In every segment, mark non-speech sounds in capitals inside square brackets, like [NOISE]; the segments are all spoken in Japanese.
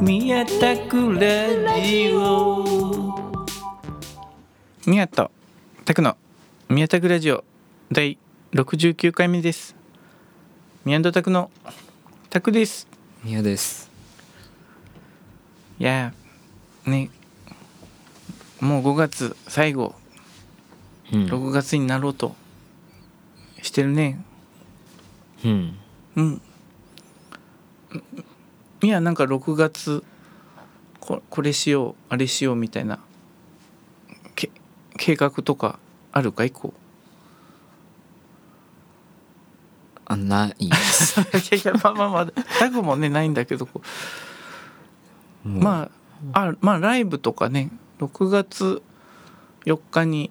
宮田クラジオ宮田拓の宮田クラジオ第69回目です宮田拓の拓です宮ですいやーねもう5月最後。うん。6月になろうと。してるね。うん。うん。いやなんか6月ここれしようあれしようみたいな。け計画とかあるかい？こあないです。う [LAUGHS] いやいやまあまあまあ。タグもねないんだけどこうまああまあライブとかね6月4日に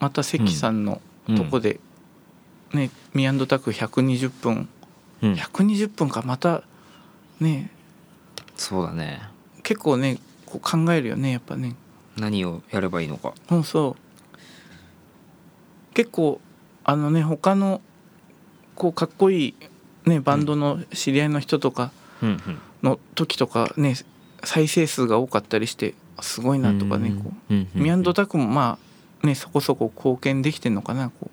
また関さんのうん。とこで、ねミアンドタク120分。うん。120分かまたね。そうだね。結構ねこう考えるよねやっぱね。何をやればいいのか。そうそう。結構あのね他のこうかっこいいねバンドの知り合いの人とかの時とかね再生数が多かったりしてすごいなとかねこうミアンドタクもまあねそこそこ貢献できてんのかなこ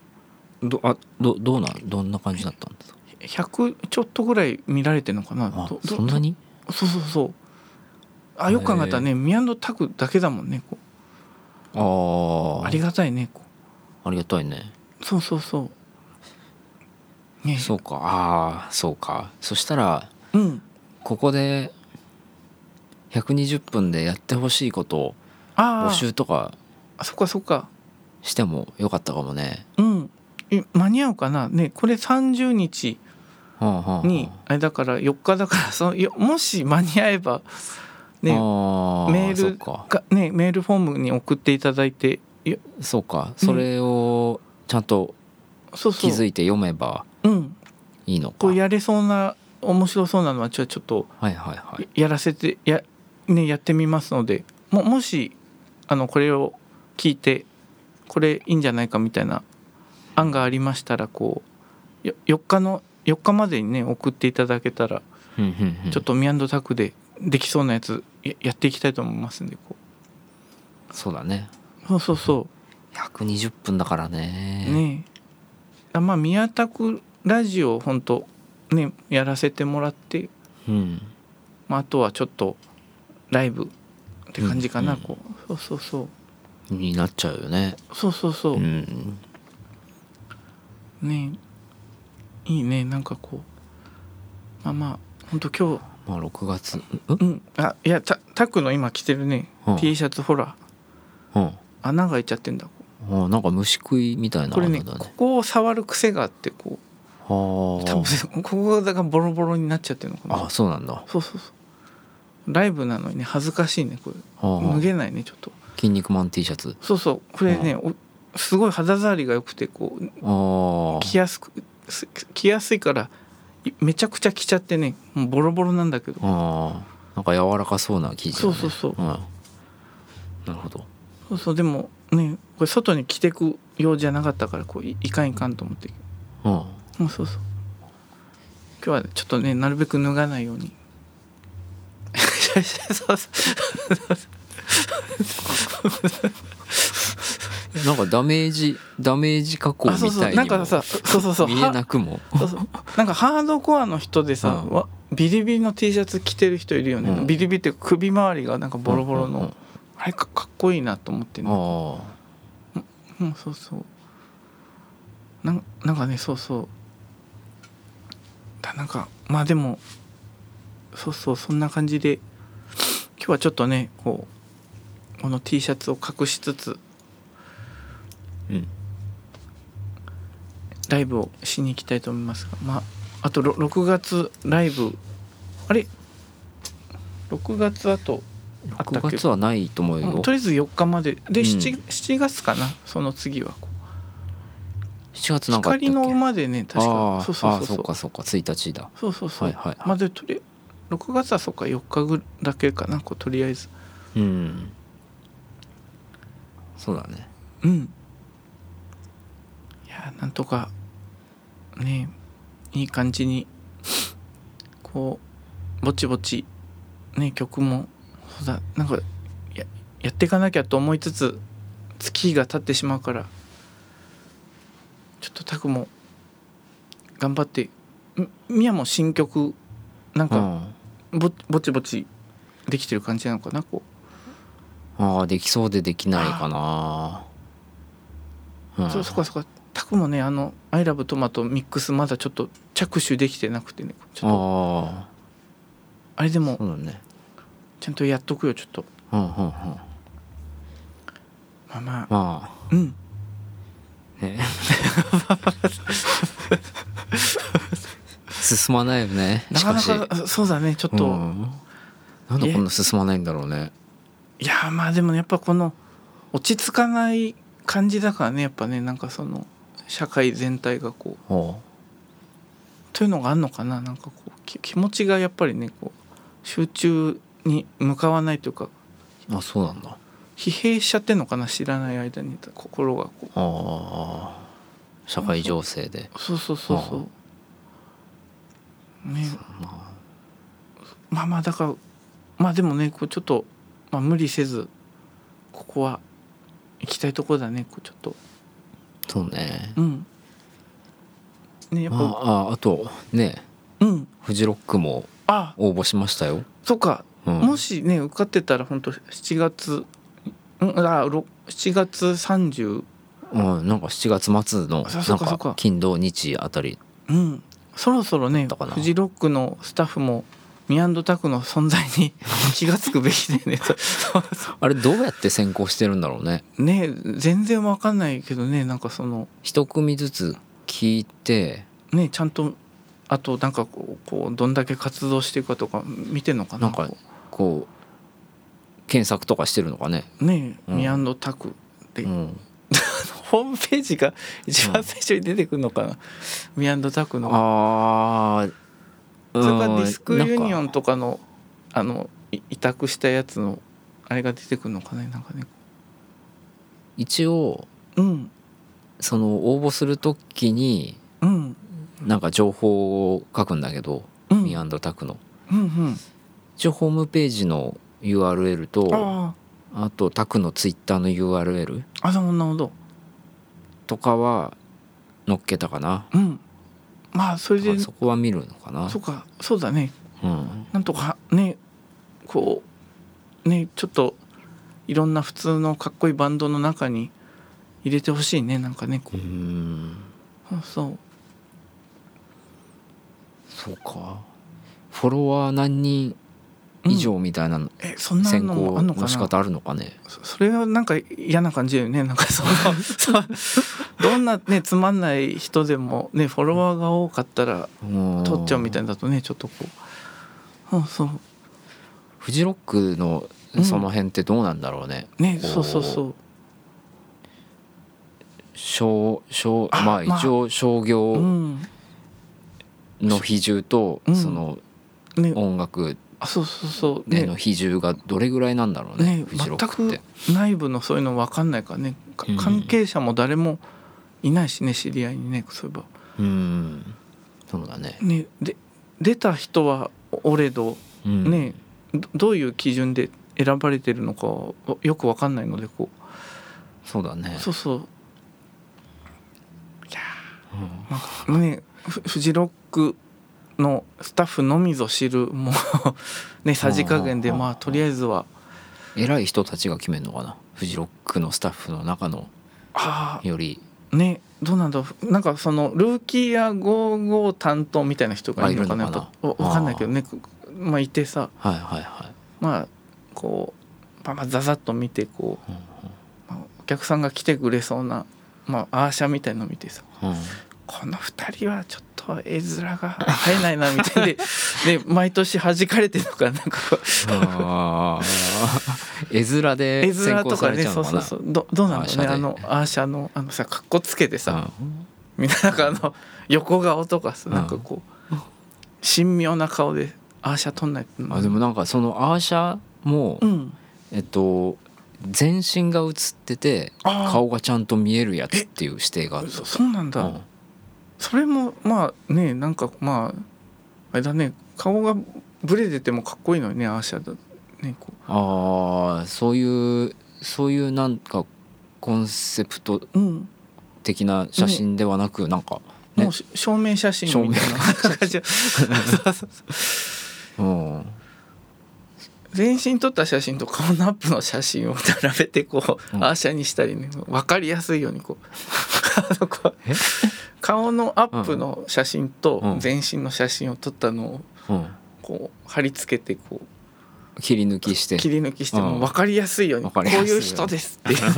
どあどどうなんどんな感じだったんですか？う100ちょっとぐらい見られてんのかな？あそんなに？そうそうそうあよく考えたらねミアンドタクだけだもんねこああうありがたいねこありがたいね。うそうそうそう。ね。そうか。ああそうか。そしたらうん。ここで120分でやってほしいことをあ募集とかあそっかそっか。してもよかったかもね。うん。え間に合うかな？ねこれ30日にあれだから4日だからそのよもし間に合えばねメールか。がねメールフォームに送っていただいてそうか。それをちゃんと気づいて読めばうん。いいのか。こうやれそうな面白そうなのはちょちょっとはいはいはい。やらせてや,、ね、やってみますのでももしあのこれを聞いてこれいいんじゃないかみたいな案がありましたらこうよ4日の4日までにね送っていただけたらちょっとミアンドタクでできそうなやつややっていきたいと思いますんでこそうだね。うそうそう。そ120分だからうね。ね。あまあ宮田区ラジオ本当ねやらせてもらって、うん。まあ、あとはちょっとライブって感じかな、うん。うんこう。そうそうそう。になっちゃうよね。そうそうそう、うん。ねいいねなんかこう。まあまあ本当今日。まあ6月。うん。あいやタタクの今着てるね、うん。T シャツほら。うん。うん穴が開いちゃってんだ。あなんか虫食いみたいなこれねここを触る癖があってこう。は多分ここがボロボロになっちゃってるのかな。ああそうなんだ。はそうそうそうライブなのにね恥ずかしいねこれ。あはあ。脱げないねちょっと。筋肉マン T シャツ。そうそう。これねおすごい肌触りが良くてこうああ。着やすくす着やすいからいめちゃくちゃ着ちゃってねもうボロボロなんだけど。ああ。なんか柔らかそうな生地だね。そうそうそう。ん。なるほど。そうそう。でもねこれ外に着てくようじゃなかったからこういいかんいかんと思って。うん。うんそうそう。今日はちょっとねなるべく脱がないようにそうそうなんかダメージダメージ加工みたいにもなんかさそうそうそう。見えなくも。そうそう。なんかハードコアの人でさ、うん。わビリビリの T シャツ着てる人いるよね、うん。ビリビリって首周りがなんかボロボロの、うんあれかかっこいいなと思ってねあうんそうそう。なんなんかねそうそう。だなんかまあでもそうそうそんな感じで今日はちょっとねこうこの T シャツを隠しつつあうん。ライブをしに行きたいと思いますがまああとろ6月ライブあれ？6月あとあったっ6け月はないと思うよ。うんとりあえず4日まで。でうん 7, 7月かな？その次は。こ7月うなんか光の馬でね確あかーそうそうそうそう。かそうか。1日だ。そうそうそう、はいはいはい。まあでとり6月はそっか4日ぐだけかなこうとりあえず。うん。そうだね。うん。いやなんとかねいい感じにこうぼちぼちね曲もそうだなんかややっていかなきゃと思いつつ月が経ってしまうからちょっとタクも頑張ってみみやも新曲なんかうんぼぼちぼちできてる感じなのかなこああできそうでできないかな。う、うん。そうそっかそっか。タクもねあの「アイラブトマトミックスまだちょっと着手できてなくてねちょっと。ああれでもね。ちゃんとやっとくよちょっと。うんうんうん。まあまあ。まうん。あね [LAUGHS] 進まないよね。なかなしかそうだねちょっと、うん。なんでこんな進まないんだろうね。いやまあでもやっぱこの落ち着かない感じだからねやっぱねなんかその社会全体がこう。というのがあるのかななんかこうき気持ちがやっぱりねこう集中に向かわないというか。あそうなんだ。疲弊しちゃってんのかな知らない間に心がこああ社会情勢で。うそうそうそう。そうね。ままあまあだからまあでもねこうちょっと、まあ、無理せずここは行きたいところだねこうちょっと。あそうね。うん。ねやっぱ、まあああとねうん。フジロックもあ。応募しましたよ、そっか、うん、もしね受かってたら本当7月うんあろ7月30うん、なんか7月末のそなんか。金土日あたり。うんそろそろねフジロックのスタッフもミアンドタクの存在に [LAUGHS] 気が付くべきでね。[LAUGHS] あれどうやって選考してるんだろうね。ね全然わかんないけどねなんかその。一組ずつ聞いて。ねちゃんとあとなんかこうこうどんだけ活動していくかとか見てんのかな。なんかここう検索とかしてるのかね。うねうん。ミアンドタクで、うんホームページが一番最初に出てくるのかな、ミアンドタクの。ああそれからディスクユニオンンとかのあのい委託したやつのあれが出てくるのかねなんかね。一応うん。その応募するときにうん。なんか情報を書くんだけど、うん。ミアンドタクの。うんうん。一応ホームページの URL とああとタクのツイッターの URL ああなるほどとかは載っけたかな。うん。まあそれでらそこは見るのかな。そうかそうだね。うん。なんとかねこうねちょっといろんな普通のかっこいいバンドの中に入れてほしいねなんかねこう。ーん。うそう。そうか。フォロワー何人以上みたいなえそんな選のの仕方あるのかね？そそれはなんか嫌な感じだよね。なんかその [LAUGHS] どんなねつまんない人でもねフォロワーが多かったら取っちゃうみたいなだとねちょっとこう。うんそう。フジロックのその辺ってどうなんだろうね、こねそうそうそう。商商あまあまあ。一応商う業ん。の比重とうん。そのね。音楽あそうそうそう。ね。での比重がどれぐらいなんだろうねね。全く内部のそういうの分かんないからね。関係者も誰もいないしね知り合いにねそういえば。うん。そうだね。ね。で出た人はおれどうん。ね。どどういう基準で選ばれてるのかはよく分かんないのでこそうだね。うそうそう。うん。なんかねフフジロックのスタッフのみぞ知るもう [LAUGHS] ねさじ加減でうんまあとりあえずは。偉い人たちが決めるのかな？フジロックのスタッフの中の。あより。あねどうなんだろう。なんかそのルーキーや55担当みたいな人がいるのかな？のかな？やっぱわわかんないけどね。まあいてさ。はいはいはい。まあこうまあまあザザッと見てこう、うんまあお客さんが来てくれそうなまあアーシャみたいの見てさ。うん。この2人はちょっと絵面が生えないなみたいで [LAUGHS] で毎年弾かれてるのかなんか絵面で絵面とかねそうそうそう。どどうなんだろうね。あのアーシャのあのさかっこつけてさ、うんみんななんかあの横顔とかさなんかこう神妙な顔でアーシャ撮んないとあでもなんかそのアーシャも、うん。えっと全身が映ってて顔がちゃんと見えるやつっていう指定があるそそうなんだ、うんそれもまあねなんかまああれだね顔がブレててもかっこいいのにねアーシャだねこああそういうそういうなんかコンセプトううん。的な写真ではなく、なんかね。もうし証明写真みたいな。感じ [LAUGHS] うん。全身撮った写真と顔のアップの写真を並べてこう、うん。アーシャにしたりね分かりやすいようにこう。[LAUGHS] あのこうえ？顔のアップの写真うとん。全身の写真を撮ったのをうん。こう貼り付けてこう切り抜きして。切り抜きしてうん。も分かりやすいようにわこういよう人ですって。い [LAUGHS] う [LAUGHS]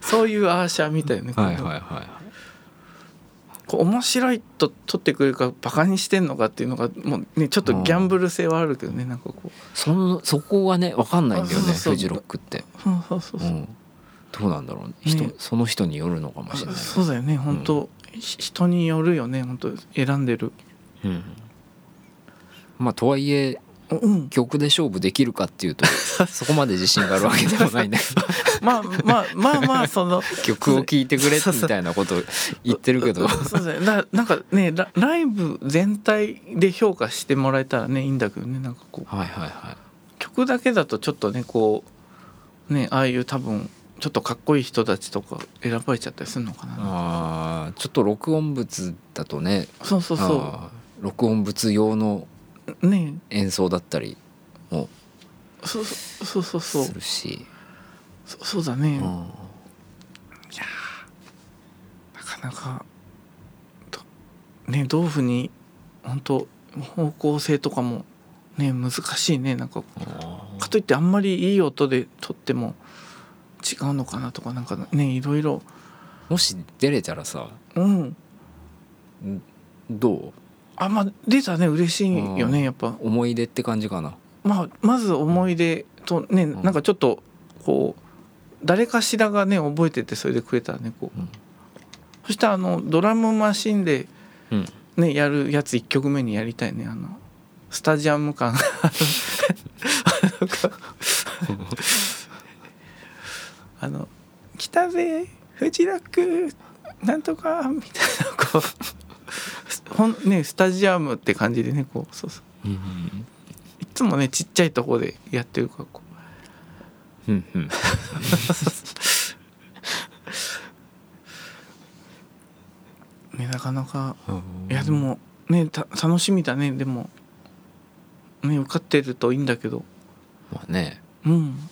そういうアーシャみたいなね、はいはいはいこう面白いと撮ってくれるかバカにしてんのかっていうのがもうねちょっとギャンブル性はあるけどねなんかこう。そのそこがね分かんないんだよねフジロックって、そうそうそうそう、うん、どうなんだろうね。人ねその人によるのかもしれない。そうだよね。本当、ひ人によるよね。本当選んでる。うん、まあとはいえうん。曲で勝負できるかっていうと [LAUGHS] そこまで自信があるわけでもないんだけど。[LAUGHS] まあまあまあまあ [LAUGHS] その曲を聴いてくれみたいなこと言ってるけど。そうだよななんかねラライブ全体で評価してもらえたらねいいんだけどね。なんかこう。はいはいはい。曲だけだとちょっとねこうねああいう多分ちょっとかっこいい人たちとか選ばれちゃったりするのかな。あーちょっと録音物だとね。そうそうそあー録音物用の演奏だったりもそうそうそうそうするし、そそうだね、うん。なかなかと。ねどういうふうに本当方向性とかもね難しいね。なんかかといってあんまりいい音で撮っても違うのかなとかなんかねいろいろ。もし出れたらさうん。どう？あまあ出たね嬉しいようん。ねやっぱ。思い出って感じかな。まあまず思い出とねん。なんかちょっとこう誰かしらがね覚えててそれでくれたらねこう、うん。そしてあのドラムマシンでうん。ねやるやつ1曲目にやりたいねあのスタジアム感 [LAUGHS] [LAUGHS] [LAUGHS] あの「来たぜフジロックなんとか」みたいなこう [LAUGHS] ほんねスタジアムって感じでねこうそうそう。うんいつもねちっちゃいとこでやってるからこう。んうん。う [LAUGHS] ねなかなかうん。いやでもねた楽しみだね。でもね受かってるといいんだけど。まあね。うん、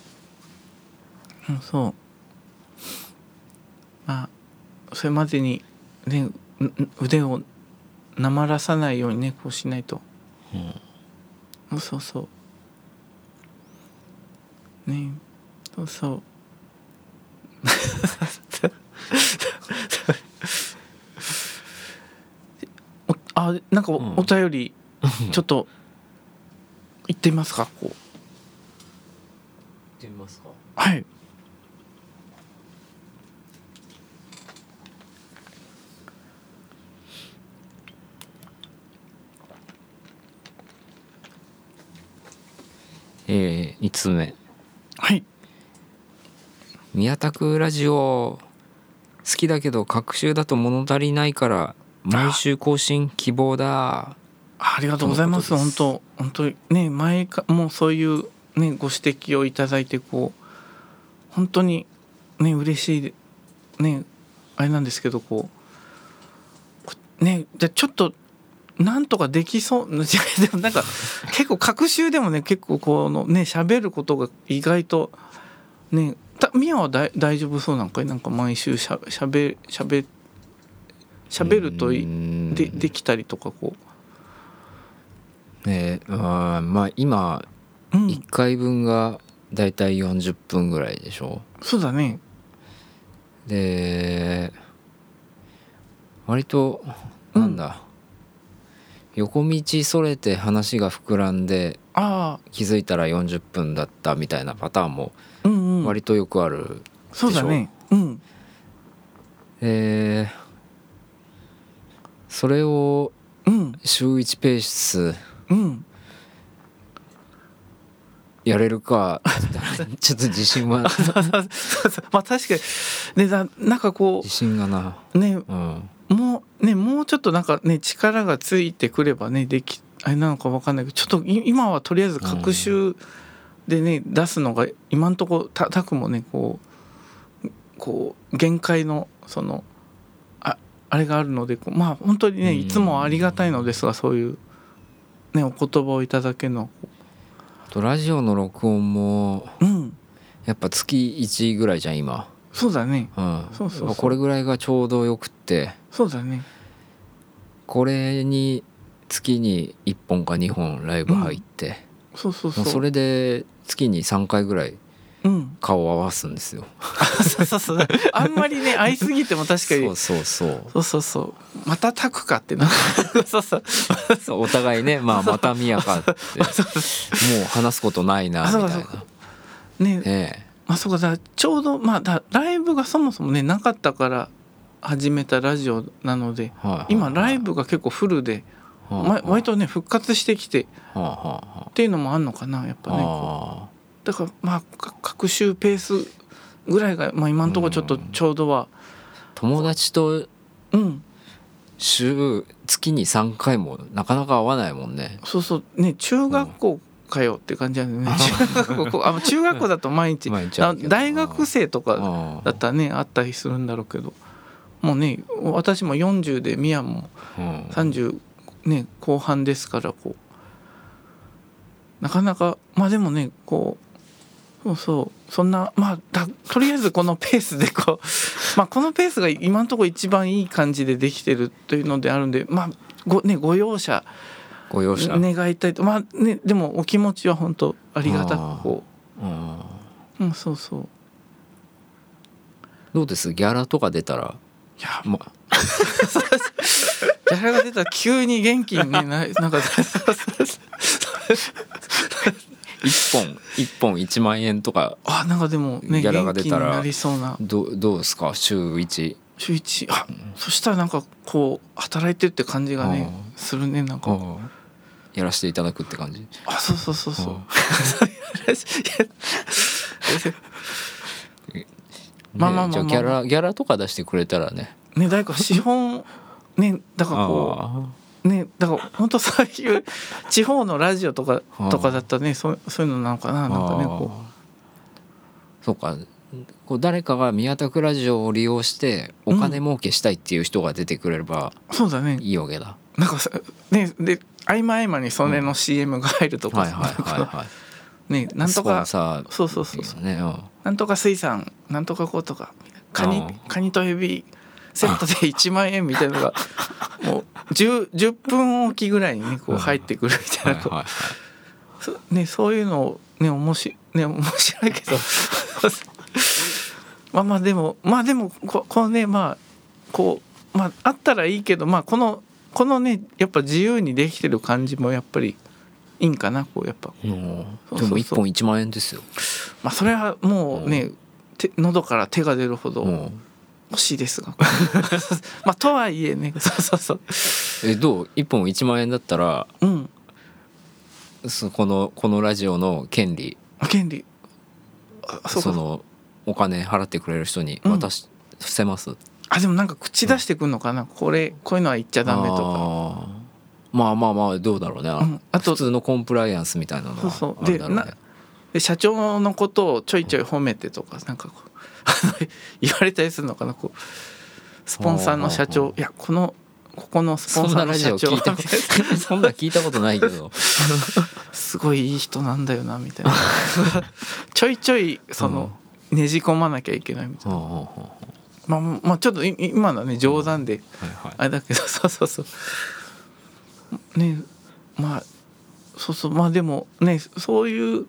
うん、そう。まあそれまでにねう腕をなまらさないようにねこうしないと。うん。そうそう。ねそうそう。お [LAUGHS] あなんかお,、うん。お便り [LAUGHS] ちょっと言ってみますかこう。ってみますか。はいえー、2つ目。はい。宮田区ラジオ好きだけど隔週だと物足りないから毎週更新希望だ。ありがとうございます。本当本当ね前かもうそういうねご指摘をいただいてこう本当にね嬉しいねあれなんですけどこうこねじゃあちょっとなんとかできそう [LAUGHS] でもなんか [LAUGHS] 結構隔週でもね結構このね喋ることが意外とねたミヤはだい大丈夫そうなんかい？なんか毎週しゃしゃべしゃべしゃべるとでできたりとかこえー、あーまあ今う、うん、1回分がだいたい40分ぐらいでしょ？そうだね。で割とうんなん。だ、横道それて話が膨らんでああ気づいたら40分だったみたいなパターンもうんうん。割とよくある、そうだね。うん。でそれをうん。週1ペースうん。やれるか [LAUGHS] ちょっと自信は。[LAUGHS] まあ確かに。ねだなんかこ自信がな。うね。うんもうねもうちょっとなんかね力がついてくればねできあれなのかわかんないけどちょっとい今はとりあえず学習でね、出すのが今んとこたたくもねこうこう限界のそのああれがあるのでこうまあ本当にねうん。いつもありがたいのですがそういうねお言葉をいただけるのはとラジオの録音もうん。やっぱ月1ぐらいじゃん今、そうだね。うん、そうそうこれぐらいがちょうどよくって。そうだね。これに月に1本か2本ライブ入って、そうそうそう。それで月に3回ぐらいうん。顔を合わすんですよ。そうそうそう。あんまりね [LAUGHS] 会いすぎても確かに。そうそうそう。そうそうそう。またタクかってな。そうそうそう。お互いね、まあ、またみやかって。もう話すことないなみたいな。ね。ねあそうかだちょうどまあだライブがそもそもねなかったから始めたラジオなのでえ、はいはい今ライブが結構フルで、はま、割とね復活してきてっはあはあはていうのもあんのかなやっぱあね。あだからまあか学習ペースぐらいが、まあ、今のところちょっとちょうどは。友達とうん。週月に3回もなかなか会わないもんね。そうそう。ね中学校かよって感じなんだよね、中学校あ中学校だと毎日 [LAUGHS] 大学生とかあだったらねあったりするんだろうけど。もうね私も40でミヤもうん。30ね後半ですからこう。なかなかまあでもねこうそうそうそんなまあだとりあえずこのペースでこう [LAUGHS] まあこのペースが今のところ一番いい感じでできてるというのであるんでまあごねご容赦ご容赦、願いたいと。まあねでもお気持ちは本当ありがたくこう。んううんそうそう。どうです？ギャラとか出たら？いや。ま。[LAUGHS] ギャラが出たら急に元気にねな [LAUGHS] なんか。1本1本1万円とか。あなんかでもねギャラが出たら。どうどうですか？週1週一。あそしたらなんかこう働いてるって感じがねうするねなんかやらせていただくって感じ。あそうそうそうそう。うん。[LAUGHS] まあまあまあまあ。ギャラギャラとか出してくれたらね。ね誰か資本ねだからこあうねだから本当そういう [LAUGHS] 地方のラジオとかあとかだったらねそうそういうのなのかなあなんかねこそうか。こう誰かが宮田区ラジオを利用してお金儲けしたいっていう人が出てくれればうそうだね。いいわけだ、なんかさねで合間合間にそれの CM が入るとかはいはいはいはい。ねなんとかそうそうそうそう。ーね、うん。なんとか水産なんとかこうとかカニあカニとエビセットで1万円みたいなのが [LAUGHS] もう 10, 10分おきぐらいにねこう入ってくるみたいなこうはいはい。そねそういうのをね面白いね面白いけど。[LAUGHS] まあまあでもまあでもここのねまあこうまああったらいいけどまあこのこのねやっぱ自由にできてる感じもやっぱりいいんかなこうやっぱ。でも1本1万円ですよ。まあそれはもうね、手喉から手が出るほども欲しいですが。[LAUGHS] まあとはいえね。[LAUGHS] そうそうそう。うえどう？1本1万円だったらうん。そこのこのラジオの権利。権利。あそのお金払ってくれる人に渡し、伏せます？あでもなんか口出してくんのかな、これこういうのは言っちゃダメとか、まあまあまあどうだろうね、うん。あと普通のコンプライアンスみたいなのはそうそう。ね。でで社長のことをちょいちょい褒めてとかなんかこう [LAUGHS] 言われたりするのかな？こうスポンサーの社長。いやこのここのスポンサーの社長オ聞いたこと [LAUGHS] そんな聞いたことないけど。すごいいい人なんだよなみたいな。[LAUGHS] ちょいちょいその、ねじ込まなきゃいけないみたいな、まあまあちょっとい今のはね冗談で。うはいはい。あれだけど [LAUGHS] そうそうそう。ねまあそうそう。まあでもねそういう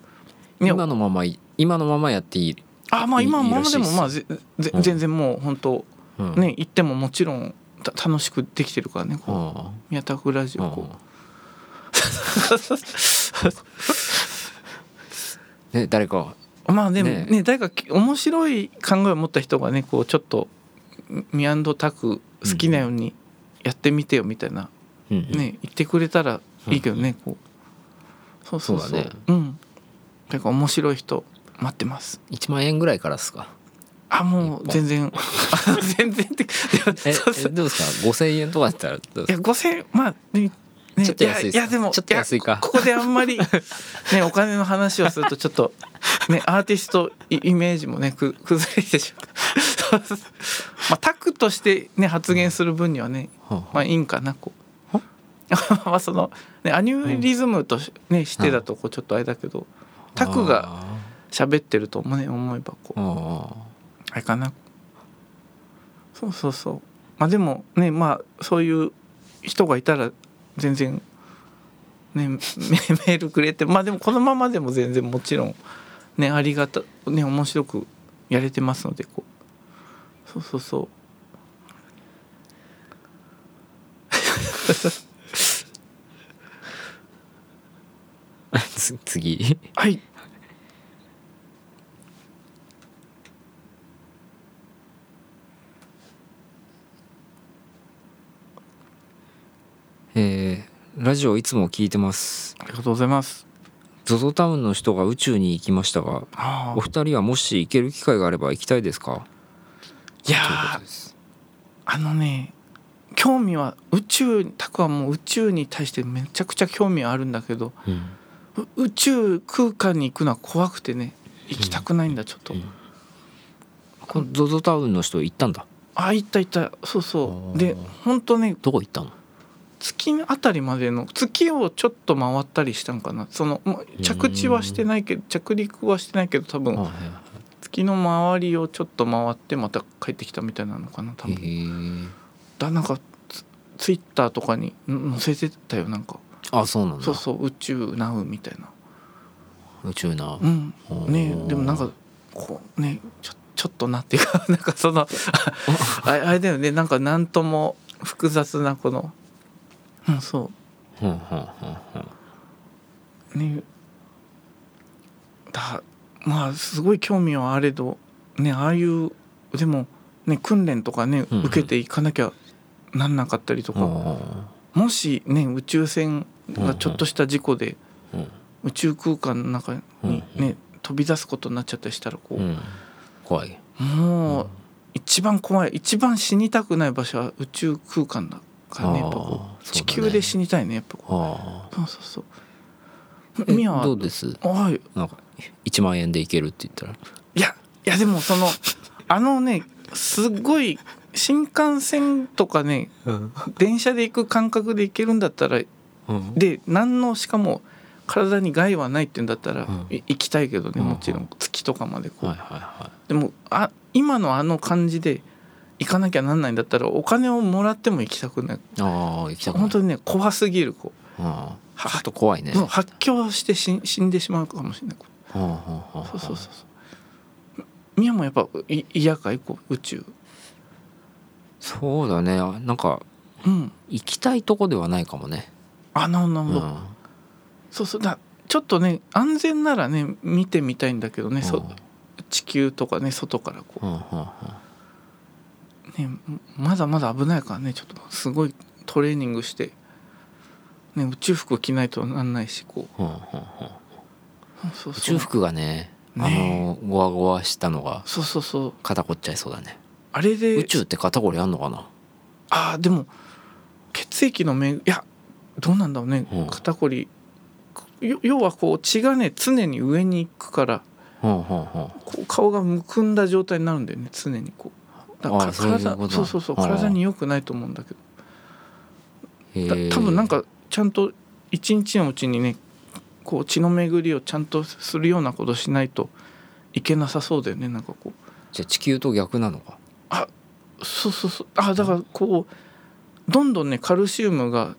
ね今のままい今のままやっていい、あまあ今のままでもまあぜぜうん。全然もう本当うん。ね行ってももちろんた楽しくできてるからねこう。あ宮田区ラジあオこね誰かうまあでもね。ね誰かき面白い考えを持った人がねこうちょっとミアンドタク好きなようにやってみてよみたいなうん。うんね言ってくれたらいいけどねこう。そうそうそう。そうだね。うん。結構面白い人待ってます。1万円ぐらいからですか？あもう全然。あ [LAUGHS] 全然ってえどうですか？5000円とかだったらいやですか？5000まあねね。ちょっと安いっす。やいやでもちょっと安いか。ここであんまりねお金の話をするとちょっとねアーティストイイメージもねく崩れてしまうまあタクとしてね発言する分にはねはあまあいいんかなこう。[LAUGHS] まあそのねアニュリズムとしねしてだとこうちょっとあれだけどタクがあ喋ってると思,、ね、思えばこう。あれかな。そうそうそう。まあでもねまあそういう人がいたら全然ねメ [LAUGHS] メールくれてまあでもこのままでも全然もちろんねありがたね面白くやれてますのでこう。そうそうそう。[LAUGHS] 次。はいえーラジオいつも聞いてます。ありがとうございます。ゾゾタウンの人が宇宙に行きましたがあお二人はもし行ける機会があれば行きたいですか？いやあのね興味は宇宙タクはもう宇宙に対してめちゃくちゃ興味はあるんだけどうん。う宇宙空間に行くのは怖くてね行きたくないんだちょっと、うん。このゾゾタウンの人行ったんだ。あ行った行った。そうそう。で本当ねどこ行ったの？月あたりまでの月をちょっと回ったりしたんかな。そのま着地はしてないけど着陸はしてないけど多分月の周りをちょっと回ってまた帰ってきたみたいなのかな多分。だなんかツツイッターとかにん載せてたよなんか。あそうなんだ。そうそう宇宙ナウみたいな。宇宙なうん。ねでもなんかこうねちょちょっとなっていうか [LAUGHS] なんかその [LAUGHS] あれあれだよねなんかなんとも複雑なこのうんそう。ね。だまあすごい興味はあれどねああいうでもね訓練とかねうんうん。受けていかなきゃなんなかったりとか、もしね宇宙船がちょっとした事故でうん宇宙空間の中にうんね飛び出すことになっちゃったりしたらこう、うん。怖い。もう一番怖い一番死にたくない場所は宇宙空間だからねやっぱこう。地球で死にたいねやっぱこあうそうそうそう。えミヤは？どうです？あはい。いなんか1万円で行けるって言ったら。やいやでもそのあのねすっごい新幹線とかね電車で行く感覚で行けるんだったらうん。で何のしかも体に害はないって言うんだったら、うん。い行きたいけどねうん。もちろん。月とかまでこう、はいはいはでもあ今のあの感じで行かなきゃなんないんだったらお金をもらっても行きたくないいああ行きたくない本当にね怖すぎるこああはちょっと怖いね。発狂して死死んでしまうかもしれないはあはあはあそうそうそうそう。宮もやっぱい嫌かいこう宇宙。そうだね。なんかうん。行きたいとこではないかもね。あなるほどうん。そうそう。だちょっとね安全ならね見てみたいんだけどね、そ地球とかね外からこう。んうんうん。うねまだまだ危ないからねちょっとすごいトレーニングして、ね、宇宙服着ないとなんないしこう。宇宙服がねあねのゴワゴワしたのがそうそうそう。肩こっちゃいそうだね。あれで宇宙って肩こりあんのかな？あーでも血液のめいやどうなんだろうね、う。ん肩こり。よ要はこう血がね常に上に行くからこう顔がむくんだ状態になるんだよね常にこうだから体そうそうそう体に良くないと思うんだけど。多分なんかちゃんと一日のうちにねこう血の巡りをちゃんとするようなことしないといけなさそうだよねなんかこう。じゃあ地球と逆なのか？そうそうそう。あだからこうどんどんねカルシウムが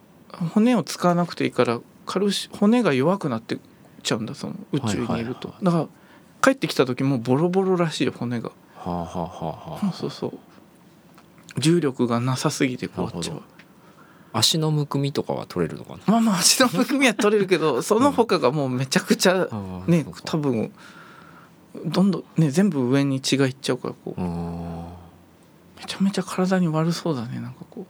骨を使わなくていいからカルシ骨が弱くなってっちゃうんだその宇宙にいると、だから帰ってきた時もうボロボロらしいよ骨が、はあはあはあはあ。そうそう。重力がなさすぎてこっちは足のむくみとかは取れるのかな？まあまあ足のむくみは取れるけど [LAUGHS] その他がもうめちゃくちゃねそうか。多分どんどんね全部上に血がいっちゃうからこう。めちゃめちゃ体に悪そうだね。なんかこ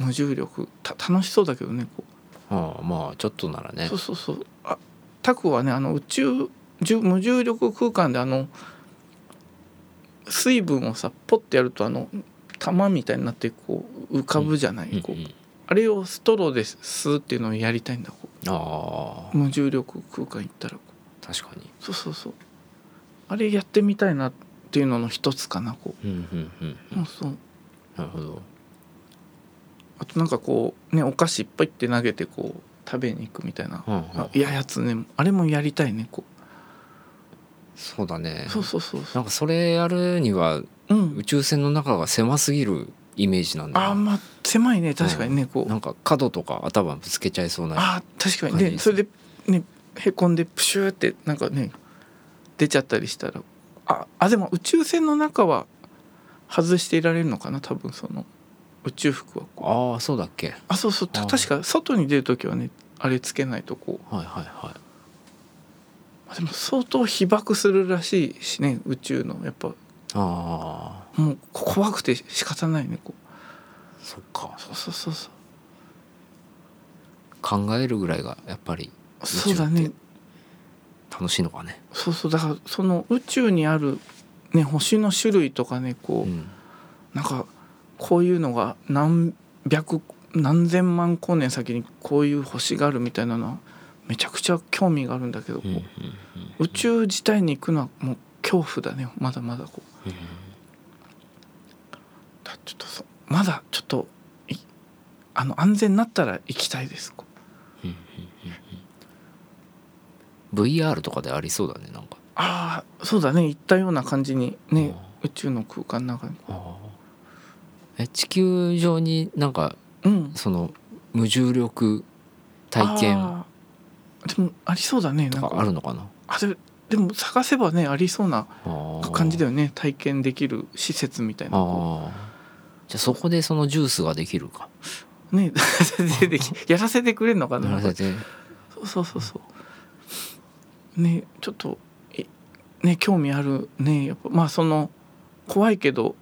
う。無重力。た楽しそうだけどねこう。ああまあちょっとならね。そうそうそう。あタクはねあの宇宙重無重力空間であの水分をさポッてやるとあの玉みたいになってこう浮かぶじゃない、こう。うんあれをストローで吸うっていうのをやりたいんだこあう無重力空間行ったらこう。あ確かに。そうそうそう。あれやってみたいなっていうのの一つかなこう。んうんうんう、そうそう。なるほど。あとなんかこうねお菓子いっぱいって投げてこう食べに行くみたいな、うんうん。あいややつねあれもやりたいねこそうだね。うそうそうそう。そなんかそれやるにはううん。宇宙船の中が狭すぎるイメージなんだよあーまあ狭いね。確かにねこう。なんか角とか頭ぶつけちゃいそうなあー確かに。感じですでそれでねへこんでプシューってなんかね出ちゃったりしたら。ああでも宇宙船の中は外していられるのかな？多分その宇宙服はこう。ああそうだっけ。あそうそう。確か外に出る時はねあれつけないとこう。はいはいはい。あでも相当被爆するらしいしね宇宙の。やっぱあもう怖くて仕方ないねこあそっか。うそうそうそうそう。考えるぐらいがやっぱりそうだね。楽しいのかね。そうそう。だからその宇宙にあるね星の種類とかねこう、うん。なんかこういうのが何百何千万光年先にこういう星があるみたいなのはめちゃくちゃ興味があるんだけど、宇宙自体に行くのはもう恐怖だねまだまだこう。うんだちょっとそまだちょっといあの安全になったら行きたいです VR とかでありそうだねなんか。ああそうだね行ったような感じにね宇宙の空間の中に。え地球上になんかうん。その無重力体験でもありそうだねなんとかあるのかな？あででも探せばねありそうな感じだよね。体験できる施設みたいな。じゃあそこでそのジュースができるか。ね [LAUGHS] やらせてくれるのかなそうそうそうそう。ねちょっといね興味あるね。やっぱまあその怖いけど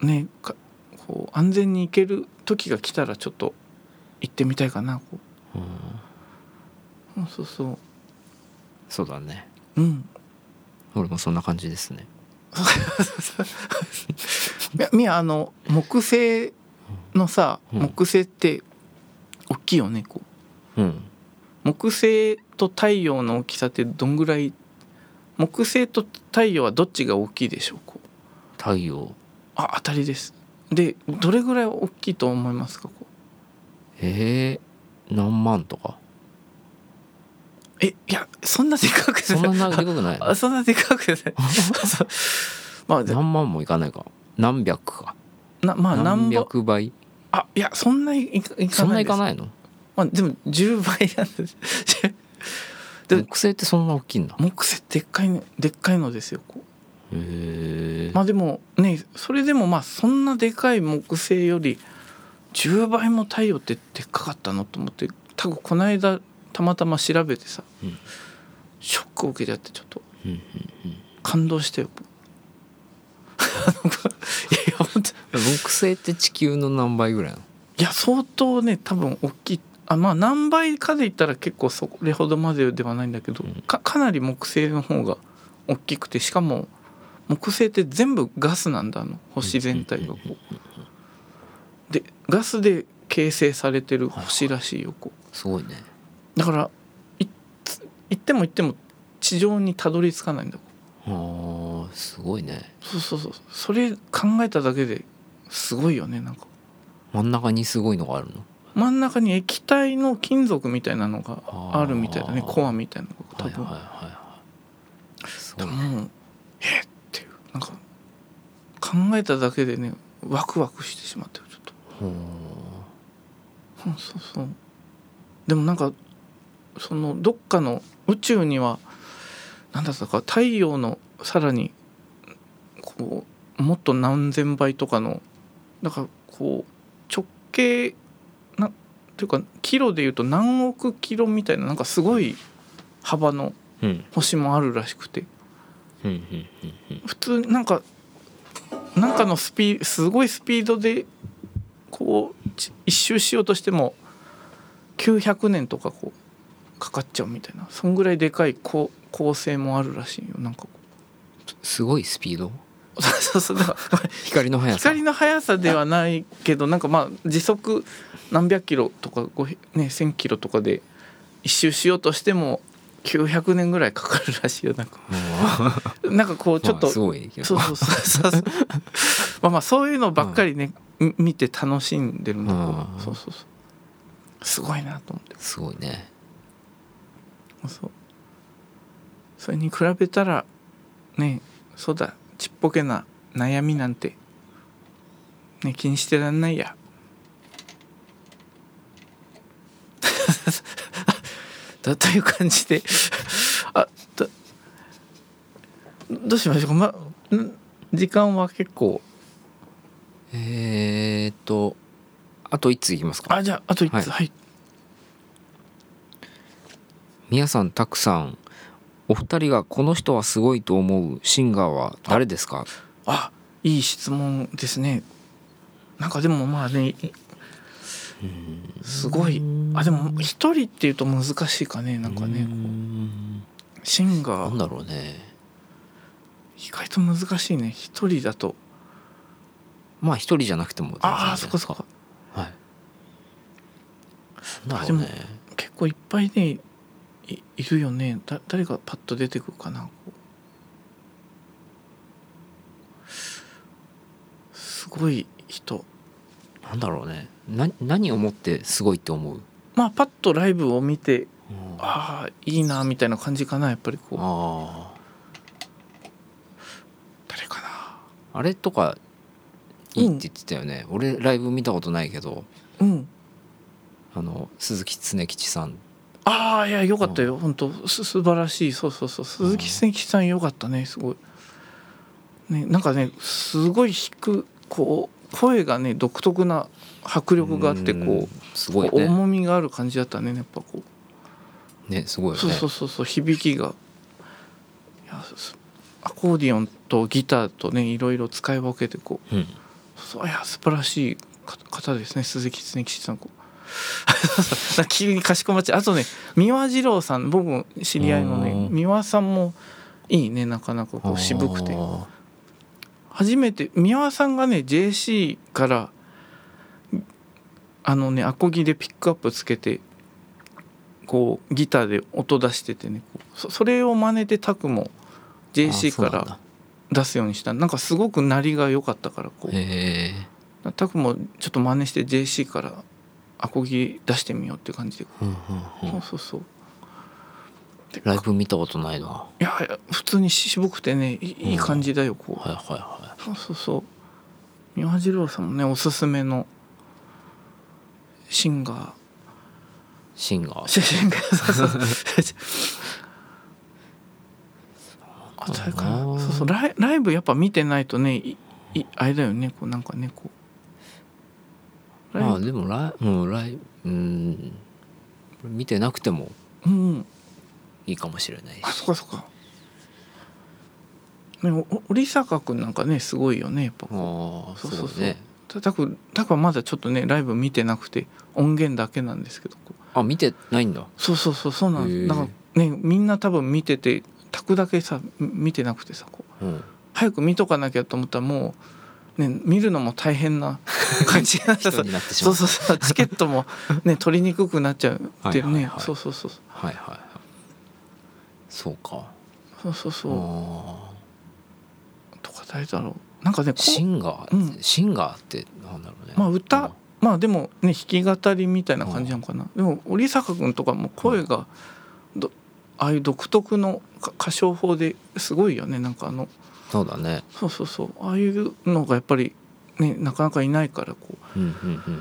ねかこう安全に行ける時が来たらちょっと行ってみたいかなこうんうそうそう。そうだね。そううん。俺もそんな感じですね。[LAUGHS] みやあの木星のさうん。木星って大きいよねこう。うん。木星と太陽の大きさってどんぐらい？木星と太陽はどっちが大きいでしょうこう。太陽。あ当たりです。でどれぐらい大きいと思いますかこう。えー、何万とか？えいやそんなでかくそんなでかくないあそんなでかくない。[LAUGHS] [LAUGHS] まあで何万もいかないか。何百か。なまあ何何百百倍？あいやそんないいかいかそんないいかないの？まあ、でも10倍なんです。で木星ってそんな大きいんだ。へ木星でっかいのでっかいのですよこう。えまあでもねそれでもまあそんなでかい木星より10倍も太陽ってでっかかったのと思って多分この間たまたま調べてさ、うん。ショックを受けちゃってちょっと。うんうん感動したよ。[LAUGHS] いや本当うん木星って地球の何倍ぐらいなの？いや相当ね多分大きい。あまあ何倍かで言ったら結構それほどまでではないんだけど、うん。かかなり木星の方が大きくてしかも木星って全部ガスなんだあの星全体がこう。でガスで形成されてる星らしいよこすごいね。うだから行っても行っても地上にたどり着かないんだあーすごいね。そうそうそう。それ考えただけですごいよねなんか。真ん中にすごいのがあるの？真ん中に液体の金属みたいなのがあるみたいだね。コアみたいなのが多分、はいはいはいはい。すごい。ねえっっていう。なんか考えただけでねワクワクしてしまってちょっと。ほううんそうそう。でもなんかそのどっかの宇宙には何だったか太陽のさらにこうもっと何千倍とかのだからこう直径なというかキロでいうと何億キロみたいななんかすごい幅のうん。星もあるらしくて。普通なんかなんかのスピーすごいスピードでこうち一周しようとしても900年とかこうかかっちゃうみたいな。そんぐらいでかい構構成もあるらしいよ。なんかこすごいスピード？うそうそう。だから光の速さ。光の速さではないけどなんかまあ時速何百キロとか5ね1,000キロとかで一周しようとしても900年ぐらいかかるらしいよ。なんか。なんかこうちょっと、まあすごいけど。そうそうそうそうまあまあそういうのばっかりね、み見て楽しんでるんだけど。うん。そうそうそう。すごいなと思って。すごいねそう。それに比べたらねそうだ。ちっぽけな悩みなんてね気にしてらんないや。[LAUGHS] だという感じで。あだどうしましょうか。まん時間は結構。えー、っとあと1ついきますか。あじゃああと1つ。ははい、皆さんたくさんお二人がこの人はすごいと思うシンガーは誰ですか？あいい質問ですね。なんかでもまあねいすごい。あでも一人っていうと難しいかねなんかねシンガー。なんだろうね。意外と難しいね。一人だと。まあ一人じゃなくてもああそこそこはい。なんだあでも結構いっぱいねいいるよね。だ誰がパッと出てくるかな。すごい人。なんだろうね。な何をもってすごいって思う、まあパッとライブを見てあああいいなみたいな感じかなやっぱりこう。あ誰かな。あれとかいいって言ってたよね、俺ライブ見たことないけど。うん。あの鈴木恒吉さんああいやよかったよ。本当す素晴らしい。そうそうそう。鈴木千吉さんよかったね。すごい。ねなんかねすごい弾くこう声がね独特な迫力があってうん。こすごいね。重みがある感じだったね。やっぱこう。ねすごいよね。そうそうそうそう。響きが。アコーディオンとギターとねいろいろ使い分けてこう。うん、そういや素晴らしいか方ですね。鈴木恒吉さん。こう [LAUGHS] 急にかしこまっちゃう。あとね三輪次郎さん僕も知り合いのねうん。三輪さんもいいねなかなかこう渋くて。あ初めて三輪さんがね JC からあのねアコギでピックアップつけてこうギターで音出しててねそそれを真似てタクもー JC から出すようにした。なんかすごく鳴りが良かったからこう。タクもちょっと真似して JC からアコギ出してみようって感じで、うんうんうん。そうそうそう。でライブ見たことないな。はいやいや普通に渋くてねいいいい感じだよこう、いはいはそうそうそう。三輪次郎さんもねおすすめのシンガー。いシンガー。シンガー。そうそう。そうそうそう。ライライブやっぱ見てないとねいいあれだよねこうなんかねこうまあでもライうんライうん。見てなくてもうんいいかもしれないし。あそっかそっか。ねお織坂君なんかねすごいよねやっぱ。ああそうそうそう。たたくたくはまだちょっとねライブ見てなくて音源だけなんですけどあ見てないんだ。そうそうそうそうなんだからねみんな多分見ててタクだけさみ見てなくてさこう。うん。早く見とかなきゃと思ったらもうね見るのも大変な感じになって [LAUGHS] 人さになってしまう。そうそうそう。チケットもね取りにくくなっちゃうっていうね。はいはいはい。そうそうそう。はいはいはい。そうか。そうそうそう。あとか誰だろう。なんかねシうンガー、うん。シンガーってなんだろうね。まあ歌まあでもね弾き語りみたいな感じなのかな。でも織坂君とかも声がどああいう独特のか歌唱法ですごいよね。なんかあのそうだね。そうそうそう。ああいうのがやっぱりねなかなかいないからこう。んうんうん。や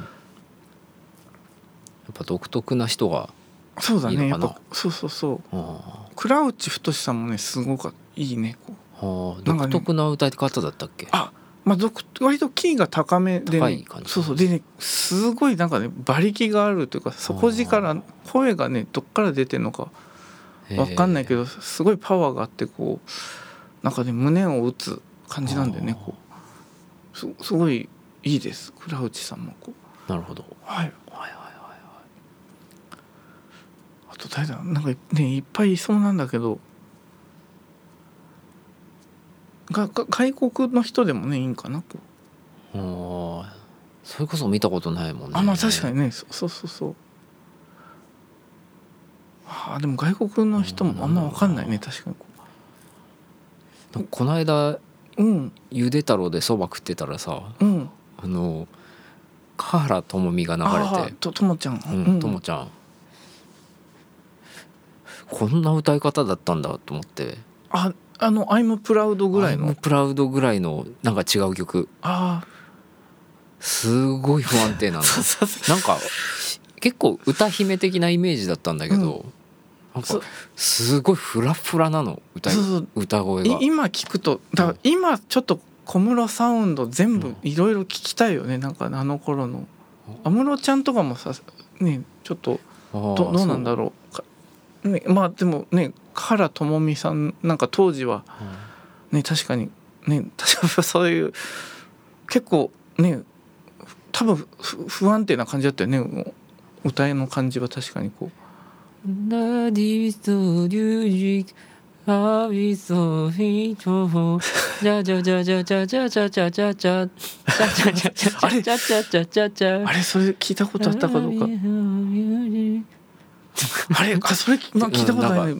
っぱ独特な人がうそうだいいのかな。ね。やっぱそうそうそう。あ倉内太さんもねすごかいいねこう。ーあ。ーなんかね。独特な歌い方だったっけ？あまあ独割とキーが高めで、ね。高い感、じ。そうそう。でねすごいなんかね馬力があるというか底力声がねどっから出てるのかわかんないけどどすごいパワーがあってこうなんかね胸を打つ感じなんでねこう。すすごいいいです倉内さんもこう。なるほど。はい。はいはいはいあと誰だなんかねいっぱいいそうなんだけどがが外国の人でもねいいんかなこう。おー。それこそ見たことないもんね。あまあ確かにね。そそうそうそう。あーでも外国の人もあんま分かんないね確かにこなんかこの間ううん。ゆで太郎でそば食ってたらさうん。あの華原朋美が流あれーてとともちゃん。うんともちゃん。こんな歌い方だったんだと思って。ああの「I'm proud」ぐらいの。アイムプラウドぐらいのなんか違う曲。あすごい不安定なあの [LAUGHS] なんか結構歌姫的なイメージだったんだけど、なんそかすごいフラフラなの歌歌声が。い今聞くとだ今ちょっと小室サウンド全部いろいろ聞きたいよねなんかあの頃の。安室ちゃんとかもさねちょっとどどうなんだろう。かねまあでもね原朋美さんなんか当時はうね確かにね確かにそういう結構ね多分ふ不安定な感じだったよね歌いの感じは確かにこうダディストリュージアビソフィートじゃじゃじゃじゃじゃじゃじゃじゃじゃじゃじゃあれじゃじゃじゃじゃじゃ。あれそれ聞いたことあったかどうか。あれあそれ、まあ、聞いたことない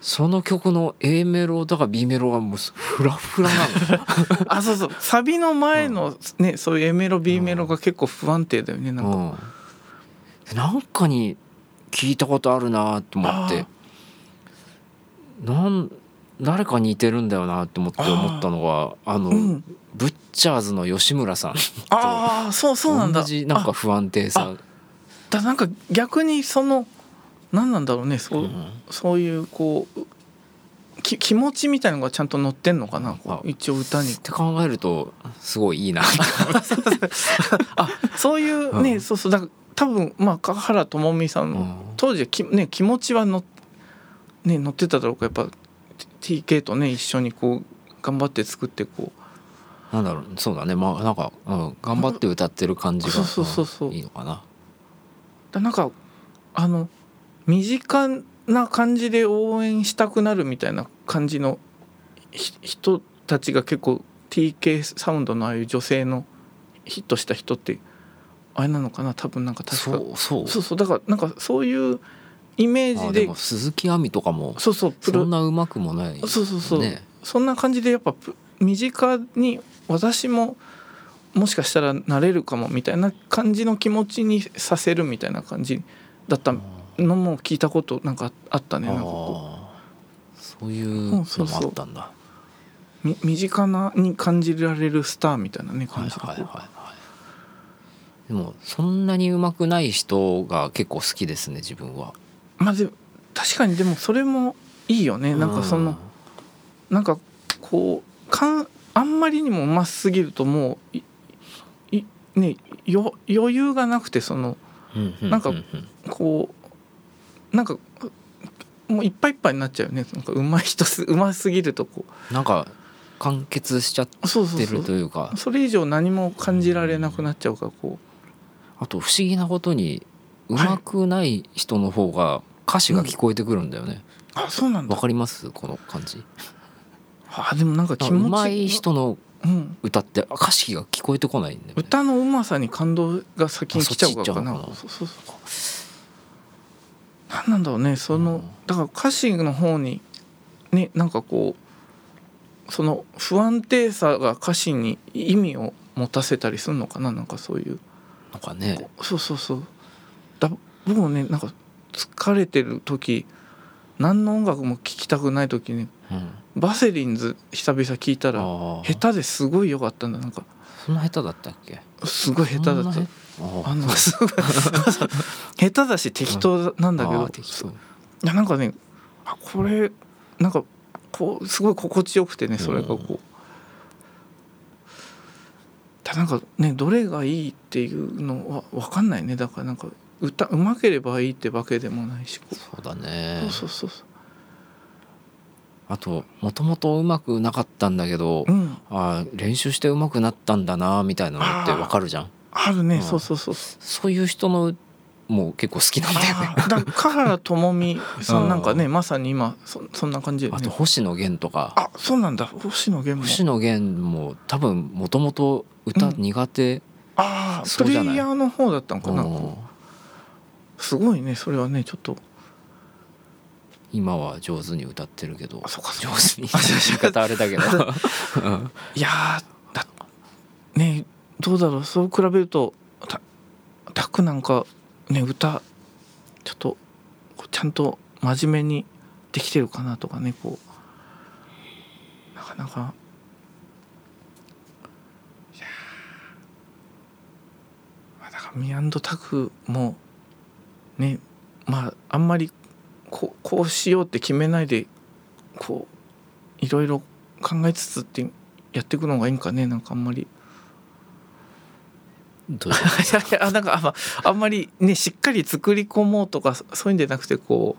その曲の A メロだか B メロがもうフラフラなの。[LAUGHS] あそうそう。サビの前のねそういう A メロ B メロが結構不安定だよねなんか、うん、なんかに聞いたことあるなと思って。なん誰かに似てるんだよなって思って思ったのがあの、うん。ブッチャーズの吉村さんああそうそうなんだ。同じなんか不安定さ、だなんか逆にその何なんだろうね。そう,、うん。そういうこうき気持ちみたいのがちゃんと乗ってんのかな。一応歌に。って考えるとすごいいいな。[LAUGHS] あそういうね、うん。そうそう。だから多分まあ川原朋美さん当時はき、ね、気持ちはの、ね、乗ってただろうかやっぱ TK とね一緒にこう頑張って作ってこう。なんだろうそうだね。まあなんか、うん、頑張って歌ってる感じがそうそうそういいのかな。だなんかあの身近な感じで応援したくなるみたいな感じのひ人たちが結構 TK サウンドのああいう女性のヒットした人ってあれなのかな多分なんか確かそうそうそうそうだからなんかそういうイメージで鈴木亜美とかもそうそうそんなうまくもないそうそうそう、ねそんな感じでやっぱプ身近に私ももしかしたらなれるかもみたいな感じの気持ちにさせるみたいな感じだったのも聞いたことなんかあったねなんかこあーそういうのもあったんだ、うみ身近なに感じられるスターみたいなねはい感じでこうはいはいはいでもそんなにうまくない人が結構好きですね自分は。まあでも確かにでもそれもいいよね。なんかその、なんかこうかんあんまりにもうますぎるともういいねよ余裕がなくてそのうんうなんかううこうなんかもういっぱいいっぱいになっちゃうよね。なんか上手い人す上手すぎるとこなんか完結しちゃってるというか。それ以上何も感じられなくなっちゃうからこあと不思議なことにうまくない人の方が歌詞が聞こえてくるんだよね。うあそうなんだ。わかります？この感じ。あでもなんか気持ちうまい人のうん、歌って歌詞が聞こえてこないんだよね。歌のうまさに感動が先に来ちゃうからかな？あそうそうそうそう。何なんだろうねそのだから歌詞の方にねなんかこうその不安定さが歌詞に意味を持たせたりするのかな？なんかそういうなんかね。そうそうそう。だ僕もねなんか疲れてる時何の音楽も聴きたくない時にうん。バセリンズ久々聞いたら下手ですごい良かったんだなんかそんな下手だったっけ？すごい下手だった。ああのすごい下手だし適当なんだけどいやなんかねあこれなんかこうすごい心地よくてねそれがこう。だなんかねどれがいいっていうのは分かんないね。だからなんか歌うまければいいってわけでもないし。そうだね。そうそうそう。そあともともとうまくなかったんだけど、ううん。あー練習してうまくなったんだなみたいなのってわかるじゃん。あるね。うん。そうそうそう。そういう人のもう結構好きなんだよね。だから香原朋美さうん。んなんかねまさに今そそんな感じであとね星野源とか。あそうなんだ。星野源も。星野源も多分もともと歌うん。苦手、ああプそうじゃない？レイヤーの方だったのかな。うんすごいねそれはねちょっと。今は上手に歌ってるけど。あそうか上か。手に言い方あれだけど。う [LAUGHS] んいやねどうだろう。そう比べるとたタクなんかね歌ちょっとちゃんと真面目にできてるかなとかねこう。なかなか。いやだからミアンドタクもねまああんまりこうこうしようって決めないでこういろいろ考えつつってやっていくのがいいんかねなんかあんまり。どういう [LAUGHS] いやいやあなんかあ,、まあ、あんまりねしっかり作り込もうとかそそういうんじゃなくてこ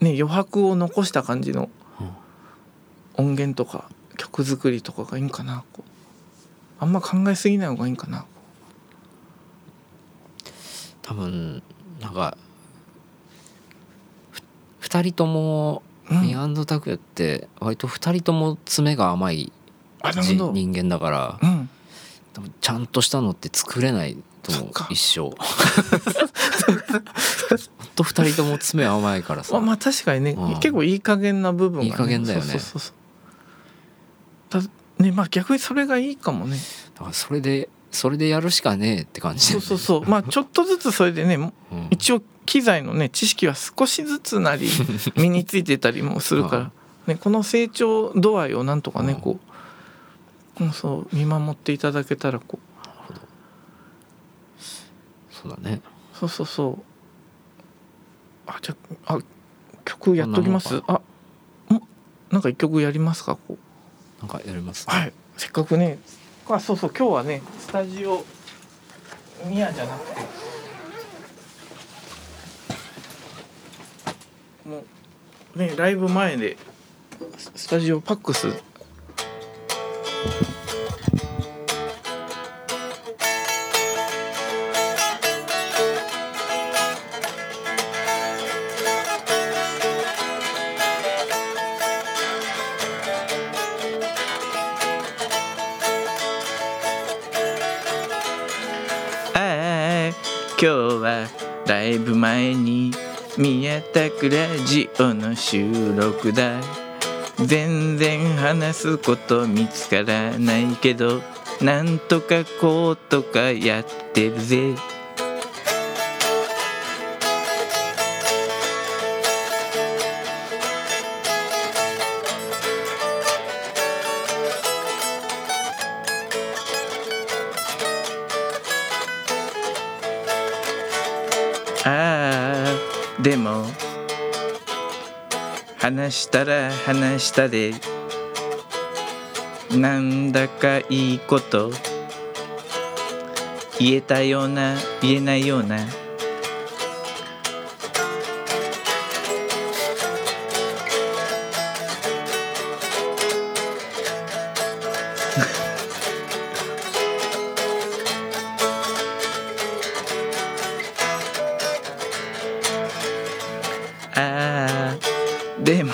う、ね、余白を残した感じの音源とか曲作りとかがいいんかなあんま考えすぎない方がいいんかな多分なんかふ二人ともうん。ミアンドタクヤって割と二人とも爪が甘い人間だからうん多分ちゃんとしたのって作れないと思う一生。ほんと二人とも爪甘いからさ。まあまあ確かにね、うん。結構いい加減な部分が、ね、いい加減だよね。そうそうそうだねまあ逆にそれがいいかもね。だからそれでそれでやるしかねえって感じそうそうそう。まあちょっとずつそれでねうん。一応機材のね知識は少しずつなり身についてたりもするから、[LAUGHS] ね、この成長度合いをなんとかねうん。こう、うん、そう見守っていただけたらこう。そうだね。そうそうそう。あじゃああ曲やっときます？あもなんか一曲やりますかこう。なんかやりますはい。せっかくね。あそうそう。今日はねスタジオミヤじゃなくて。もうねライブ前でススタジオパックス今日はライブ前に宮田クラジオの収録だ。全然話すこと見つからないけどなんとかこうとかやってるぜ。したら話したで。なんだかいいこと。言えたような言えないような。[LAUGHS] でも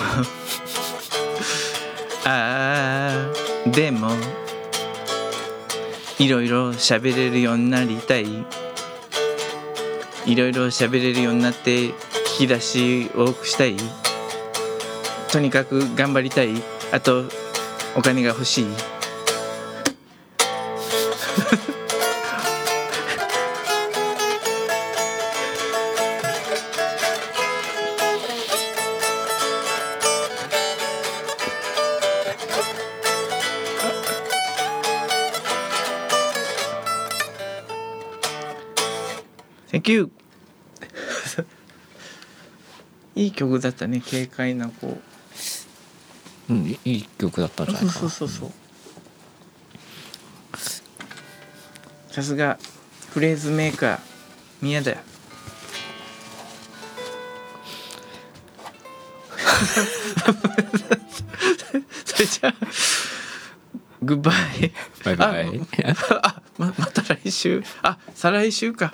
あーでもいろいろ喋れるようになりたい。いろいろ喋れるようになって引き出し多くしたい。とにかく頑張りたい。あとお金が欲しい。Thank you. いい曲だったね軽快なこううんいいい曲だったんじゃないかな。そうそうそうさすがフレーズメーカー宮田。それじゃあグッバイ。バイバイ。ああままた来週。あ再来週か